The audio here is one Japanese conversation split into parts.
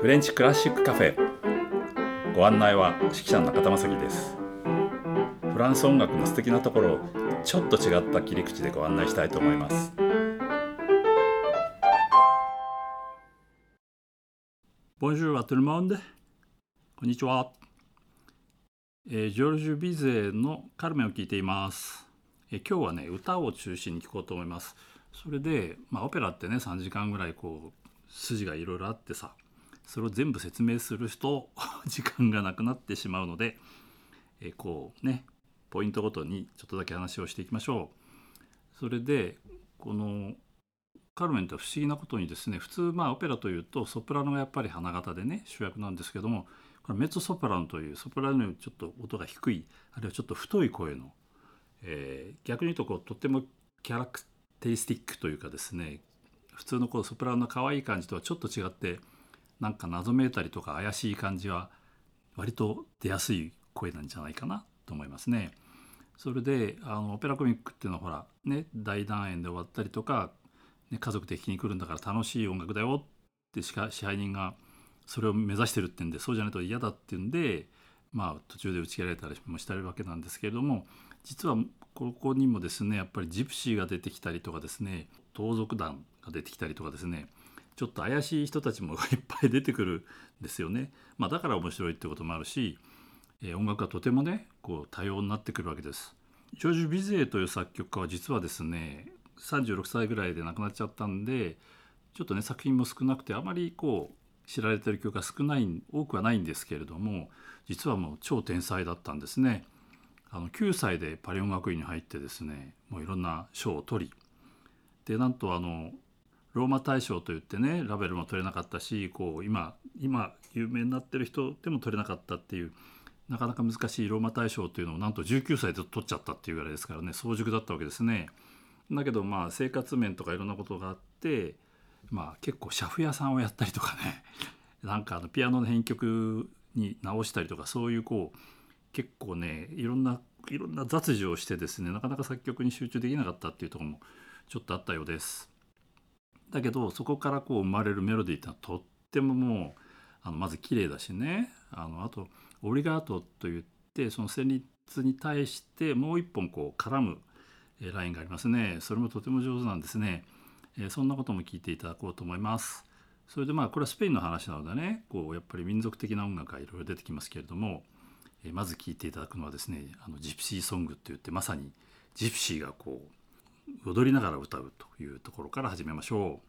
フレンチクラシックカフェ。ご案内は指揮者の中田正樹です。フランス音楽の素敵なところをちょっと違った切り口でご案内したいと思います。こんにちは、えー、ジョルジュ・ビゼのカルメを聞いています、えー、今日はね歌を中心に聞こうと思います。それで、まあ、オペラってね3時間ぐらいこう筋がいろいろあってさ。それを全部説明する人 時間がなくなってしまうので、えこうねポイントごとにちょっとだけ話をしていきましょう。それでこのカルメンって不思議なことにですね普通まあオペラというとソプラノがやっぱり花形でね主役なんですけどもこれメッツソプラノというソプラノよりちょっと音が低いあるいはちょっと太い声の、えー、逆に言うとこうとってもキャラクテイスティックというかですね普通のこうソプラノの可愛い感じとはちょっと違ってなんか謎めいたりとか怪しい感じは割と出やすい声なんじゃないかなと思いますね。それであのオペラコミックっていうのはほらね大団円で終わったりとか、ね、家族で聴きに来るんだから楽しい音楽だよってしか支配人がそれを目指してるってんでそうじゃないと嫌だっていうんでまあ途中で打ち切られたりもしてるわけなんですけれども実はここにもですねやっぱりジプシーが出てきたりとかですね盗賊団が出てきたりとかですねちょっと怪しい人たちもいっぱい出てくるんですよね。まあ、だから面白いってこともあるし、えー、音楽がとてもねこう多様になってくるわけです。ジョージ・ビゼーという作曲家は実はですね36歳ぐらいで亡くなっちゃったんでちょっとね作品も少なくてあまりこう知られてる曲が少ない多くはないんですけれども実はもう超天才だったんですね。あの9歳でパリ音楽院に入ってですねもういろんな賞を取りでなんとあのローマ大賞といってねラベルも取れなかったしこう今今有名になってる人でも取れなかったっていうなかなか難しいローマ大賞というのをなんと19歳で取っちゃったっていうぐらいですからね早熟だったわけですね。だけどまあ生活面とかいろんなことがあってまあ結構車夫屋さんをやったりとかね なんかあのピアノの編曲に直したりとかそういうこう結構ねいろんないろんな雑事をしてですねなかなか作曲に集中できなかったっていうところもちょっとあったようです。だけどそこからこう生まれるメロディーってのはとってももうあのまず綺麗だしね。あのあとオリガートといってその旋律に対してもう一本こう絡むラインがありますね。それもとても上手なんですね、えそんなことも聞いていただこうと思います。それでまあこれはスペインの話なのでねこうやっぱり民族的な音楽がいろいろ出てきますけれども、えまず聞いていただくのはですねあのジプシーソングって言ってまさにジプシーがこう踊りながら歌うというところから始めましょう。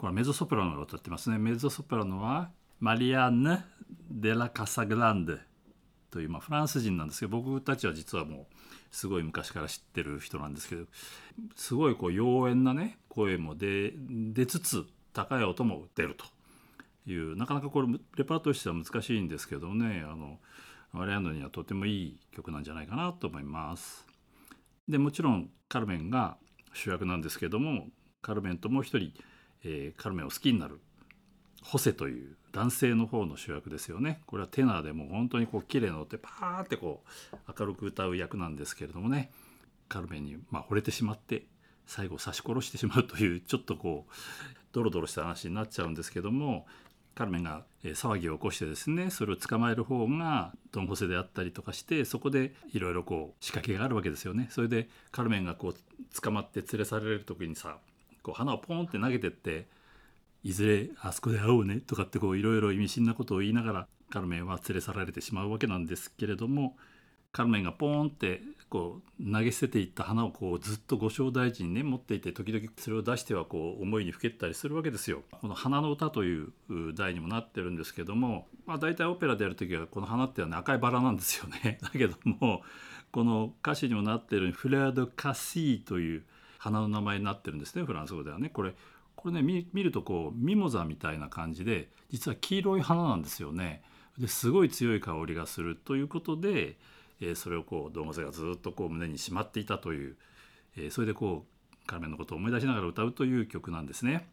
これはメゾソプラノが歌ってますねメゾソプラノはマリアンヌ・デラ・カサグランデという、まあ、フランス人なんですけど僕たちは実はもうすごい昔から知ってる人なんですけどすごいこう妖艶なね声も出出つつ高い音も出るというなかなかこれレパートリーとしては難しいんですけどねあのマリアンヌにはとてもいい曲なんじゃないかなと思います。でもちろんカルメンが主役なんですけどもカルメンともう一人、えー、カルメンを好きになる。ホセという男性の方の主役ですよね。これはテナーでも本当にこう綺麗な音でパーってこう明るく歌う役なんですけれどもね。カルメンにまあ惚れてしまって最後刺し殺してしまうというちょっとこうドロドロした話になっちゃうんですけどもカルメンが騒ぎを起こしてですねそれを捕まえる方がドン・ホセであったりとかしてそこでいろいろこう仕掛けがあるわけですよね。それでカルメンがこう捕まって連れ去られる時にさこう花をポンって投げてっていずれあそこで会おうねとかってこういろいろ意味深なことを言いながらカルメンは連れ去られてしまうわけなんですけれどもカルメンがポーンってこう投げ捨てていった花をこうずっとご正大事にね持っていて時々それを出してはこう思いにふけったりするわけですよ。この「花の歌」という題にもなってるんですけども、まあ、大体オペラでやる時はこの花っていうのは赤いバラなんですよね。だけどもこの歌詞にもなってるフレア・ド・カシーという花の名前になってるんですねフランス語ではね。これこれね見るとこうミモザみたいな感じで実は黄色い花なんですよね。ですごい強い香りがするということで、えー、それをこう動物がずっとこう胸にしまっていたという、えー、それでこうカルメンのことを思い出しながら歌うという曲なんですね。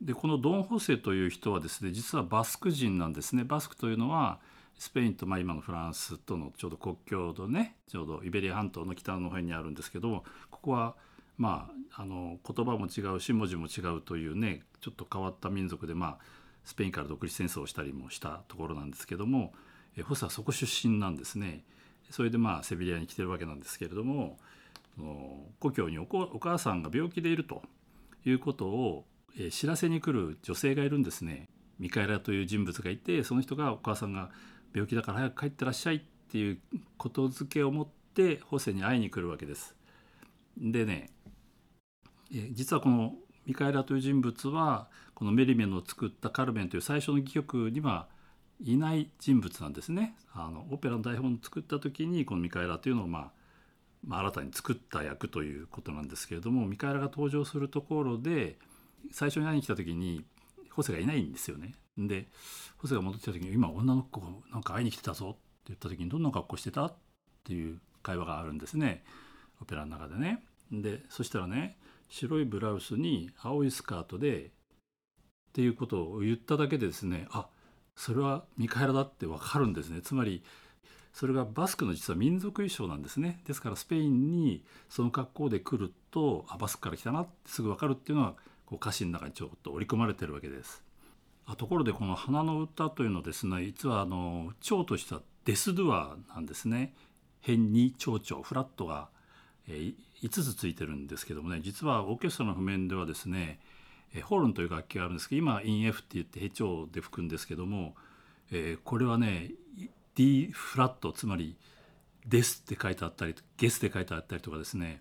でこのドン・ホセという人はですね実はバスク人なんですね。バスクというのはスペインとまあ今のフランスとのちょうど国境のねちょうどイベリア半島の北の辺にあるんですけどもここはまああの言葉も違うし文字も違うというねちょっと変わった民族でまあスペインから独立戦争をしたりもしたところなんですけどもえホセはそこ出身なんですね。それでまあセビリアに来てるわけなんですけれども故郷にお母さんが病気でいるということをえ知らせに来る女性がいるんですね。ミカエラという人物がいてその人がお母さんが病気だから早く帰ってらっしゃいっていうことづけを持ってホセに会いに来るわけです。でねえ実はこのミカエラという人物はこのメリメの作った「カルメン」という最初の戯曲にはいない人物なんですね。あのオペラの台本を作った時にこのミカエラというのを、まあ、まあ新たに作った役ということなんですけれどもミカエラが登場するところで最初に会いに来た時にホセがいないんですよね。でホセが戻ってきた時に「今女の子がなんか会いに来てたぞ」って言った時に「どんな格好してた?」っていう会話があるんですねオペラの中でね。でそしたらね白いブラウスに青いスカートでっていうことを言っただけでですねあそれはミカエラだってわかるんですねつまりそれがバスクの実は民族衣装なんですねですからスペインにその格好で来るとあバスクから来たなってすぐわかるっていうのはこう歌詞の中にちょっと織り込まれてるわけです。あところでこの「花の歌」というのですね実はあの蝶としたデスドゥアなんですね。変に蝶々フラットが、えー、5つついてるんですけどもね実はオーケストラの譜面ではですねホルンという楽器があるんですけど今イン F って言ってヘチョウで吹くんですけども、え、これはね D フラットつまり「です」って書いてあったり「ゲス」って書いてあったりとかですね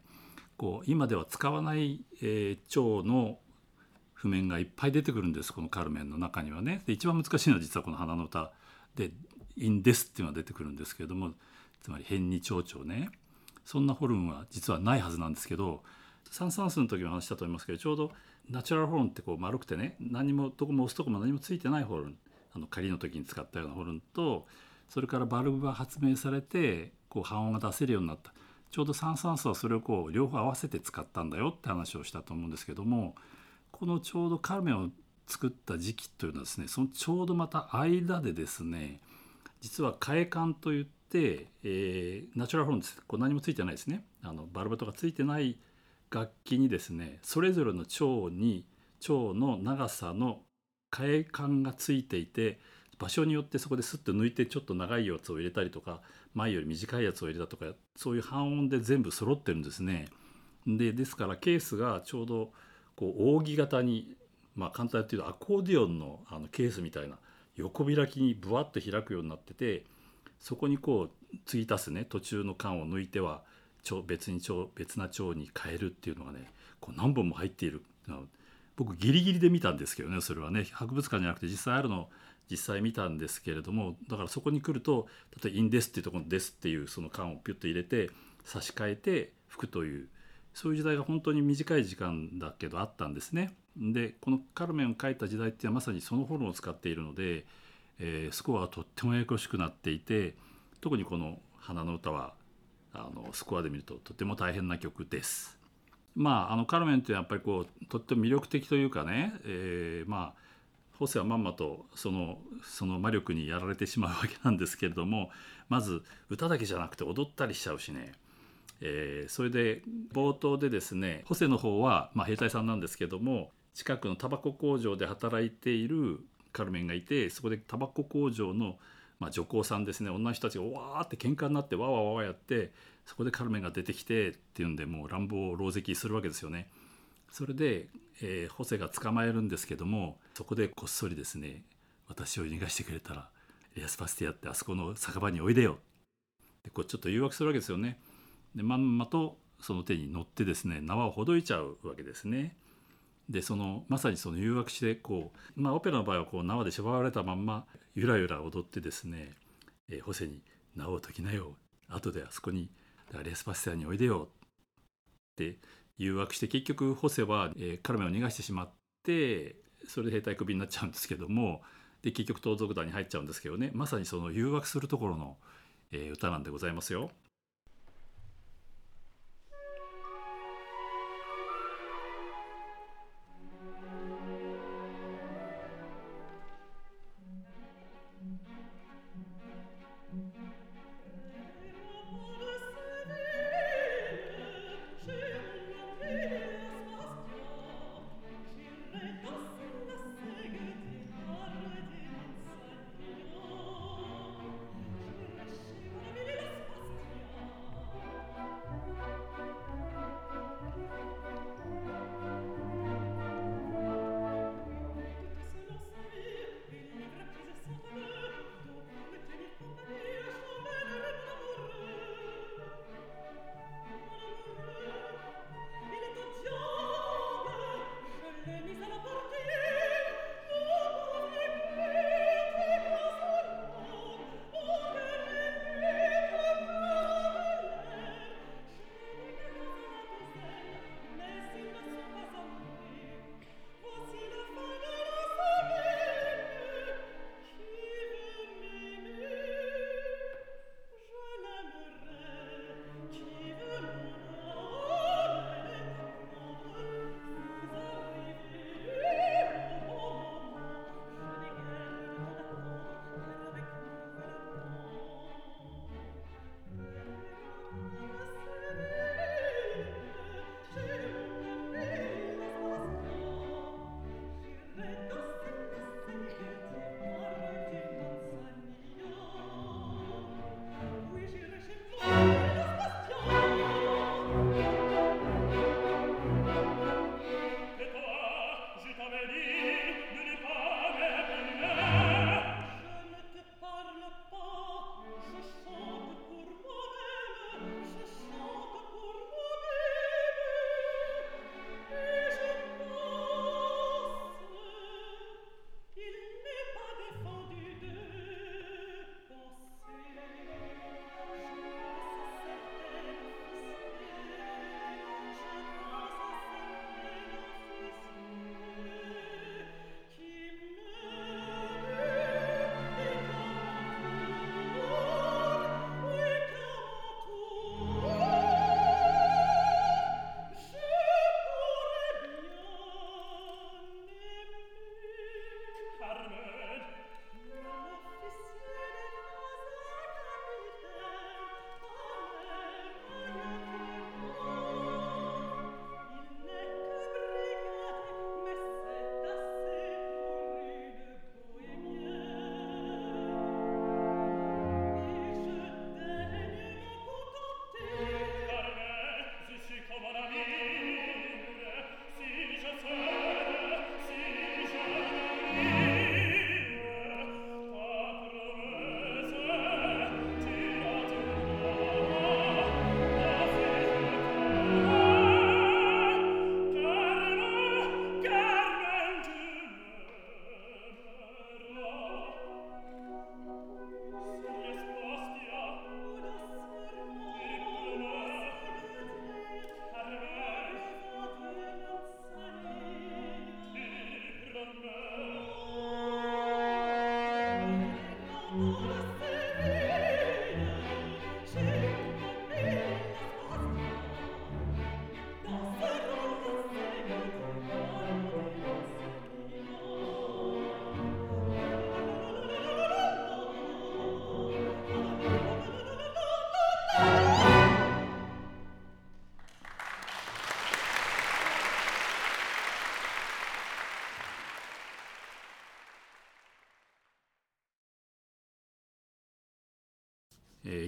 こう今では使わない、えー、蝶の譜面がいっぱい出てくるんですこのカルメンの中にはね。で一番難しいのは実はこの「花の歌」で「インデス」っていうのが出てくるんですけれどもつまり変に蝶々ね。そんなホルンは実はないはずなんですけどサン・サンスの時も話したと思いますけどちょうどナチュラルホルンってこう丸くてね何もどこも押すとこも何もついてないホルン。あの仮の時に使ったようなホルンとそれからバルブが発明されてこう半音が出せるようになった。ちょうどサン・サンスはそれをこう両方合わせて使ったんだよって話をしたと思うんですけどもこのちょうどカルメンを作った時期というのはですねそのちょうどまた間でですね実は替え管といって、えー、ナチュラルホルンですこう何もついてないですねあのバルブとかついてない楽器にですねそれぞれの腸に腸の長さの替え管がついていて場所によってそこですっと抜いてちょっと長いやつを入れたりとか前より短いやつを入れたとかそういう半音で全部揃ってるんですね。でですからケースがちょうどこう扇形にまあ簡単に言うとアコーディオンのあのケースみたいな横開きにブワッと開くようになっててそこにこう継ぎ足すね途中の缶を抜いては別に別な腸に変えるっていうのがねこう何本も入っている僕ギリギリで見たんですけどねそれはね。博物館じゃなくて実際あるの実際見たんですけれどもだからそこに来ると例えば「インデス」っていうところの「デス」っていうその缶をピュッと入れて差し替えて吹くというそういう時代が本当に短い時間だけどあったんですね。でこの「カルメン」を書いた時代っていうのはまさにそのホルンを使っているので、えー、スコアがとってもややこしくなっていて特にこの「花の歌」はあのスコアで見るととても大変な曲です。まあ、あのカルメンってやっぱりこうとっても魅力的というかね、えー、まあホセはまんまとそのその魔力にやられてしまうわけなんですけれどもまず歌だけじゃなくて踊ったりしちゃうしね、えー、それで冒頭でですねホセの方は、まあ、兵隊さんなんですけども近くのタバコ工場で働いているカルメンがいてそこでタバコ工場のまあ、女工さんですね女の人たちがわーって喧嘩になってわわわわやってそこでカルメンが出てきてっていうんでもう乱暴狼藉するわけですよね。それで、えー、ホセが捕まえるんですけどもそこでこっそりですね私を逃がしてくれたらエアスパスティアってあそこの酒場においでよでこうちょっと誘惑するわけですよね。でまんまとその手に乗ってですね縄をほどいちゃうわけですね。でそのまさにその誘惑してこうまあオペラの場合はこう縄で縛られたまんまゆらゆら踊ってですね、えー、ホセに「縄を解きなよ後であそこにレスパステアにおいでよ」って誘惑して結局ホセは、えー、カルメンを逃がしてしまってそれで兵隊クビになっちゃうんですけどもで結局盗賊団に入っちゃうんですけどねまさにその誘惑するところの、えー、歌なんでございますよ。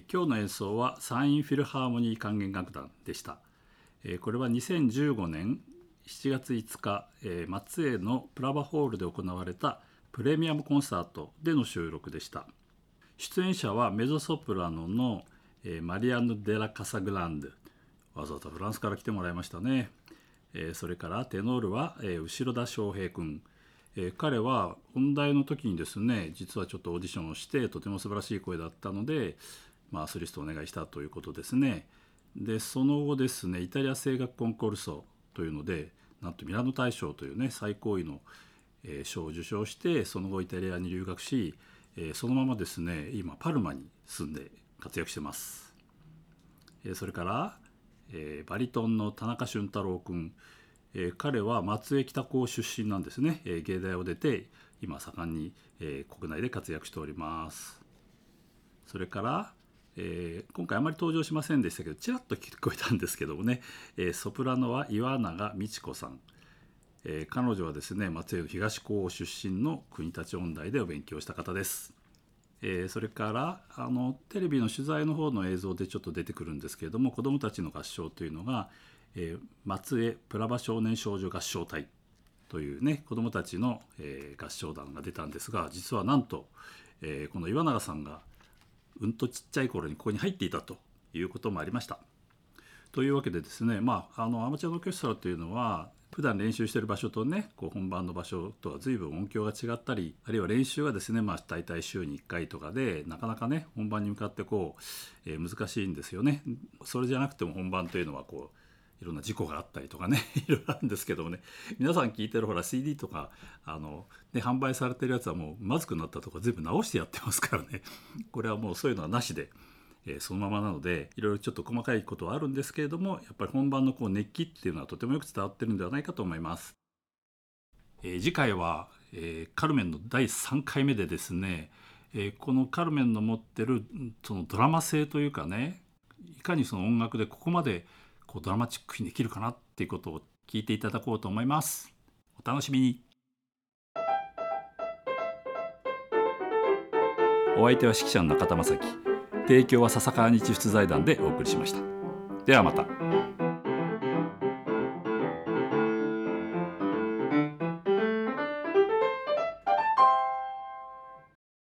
今日の演奏はサインフィルハーモニー管弦楽団でした、え、これは2015年7月5日、え、松江のプラバホールで行われたプレミアムコンサートでの収録でした。出演者はメゾソプラノの、え、マリアンヌ・デラ・カサグランドわざわざフランスから来てもらいましたね、え、それからテノールは、え、後田翔平君。え、彼は本題の時にですね実はちょっとオーディションをしてとても素晴らしい声だったので、まあ、アスリストをお願いしたということですね。でその後ですねイタリア声楽コンコルソというのでなんとミラノ大賞というね最高位の、賞を受賞してその後イタリアに留学し、そのままですね今パルマに住んで活躍してます。それから、バリトンの田中俊太郎君えー、彼は松江北高出身なんですね、えー、芸大を出て今盛んに、国内で活躍しておりますそれから、えー、今回あまり登場しませんでしたけどちらっと聞こえたんですけどもね、えー、ソプラノは岩永美智子さん、えー、彼女はですね松江の東高出身の国立音大でお勉強した方です。えー、それからあのテレビの取材の方の映像でちょっと出てくるんですけれども子どもたちの合唱というのが、えー、松江プラバ少年少女合唱隊というね子どもたちの、えー、合唱団が出たんですが実はなんと、えー、この岩永さんがうんとちっちゃい頃にここに入っていたということもありました。というわけでですねまああのアマチュアのオーケストラというのは普段練習してる場所とねこう本番の場所とは随分音響が違ったりあるいは練習はですねまあ大体週に1回とかでなかなかね本番に向かってこう、えー、難しいんですよね。それじゃなくても本番というのはこういろんな事故があったりとかね いろいろあるんですけどもね皆さん聞いてるほら CD とかあの、ね、販売されてるやつはもうまずくなったとか全部直してやってますからね これはもうそういうのはなしで、え、そのままなのでいろいろちょっと細かいことはあるんですけれどもやっぱり本番のこう熱気っていうのはとてもよく伝わってるんではないかと思います。えー、次回は、えー、カルメンの第3回目でですね、えこのカルメンの持ってるそのドラマ性というかねいかにその音楽でここまでこうドラマチックにできるかなっていうことを聞いていただこうと思います。お楽しみに。お相手は指揮者の中田正樹。提供は笹川日出財団でお送りしました。ではまた。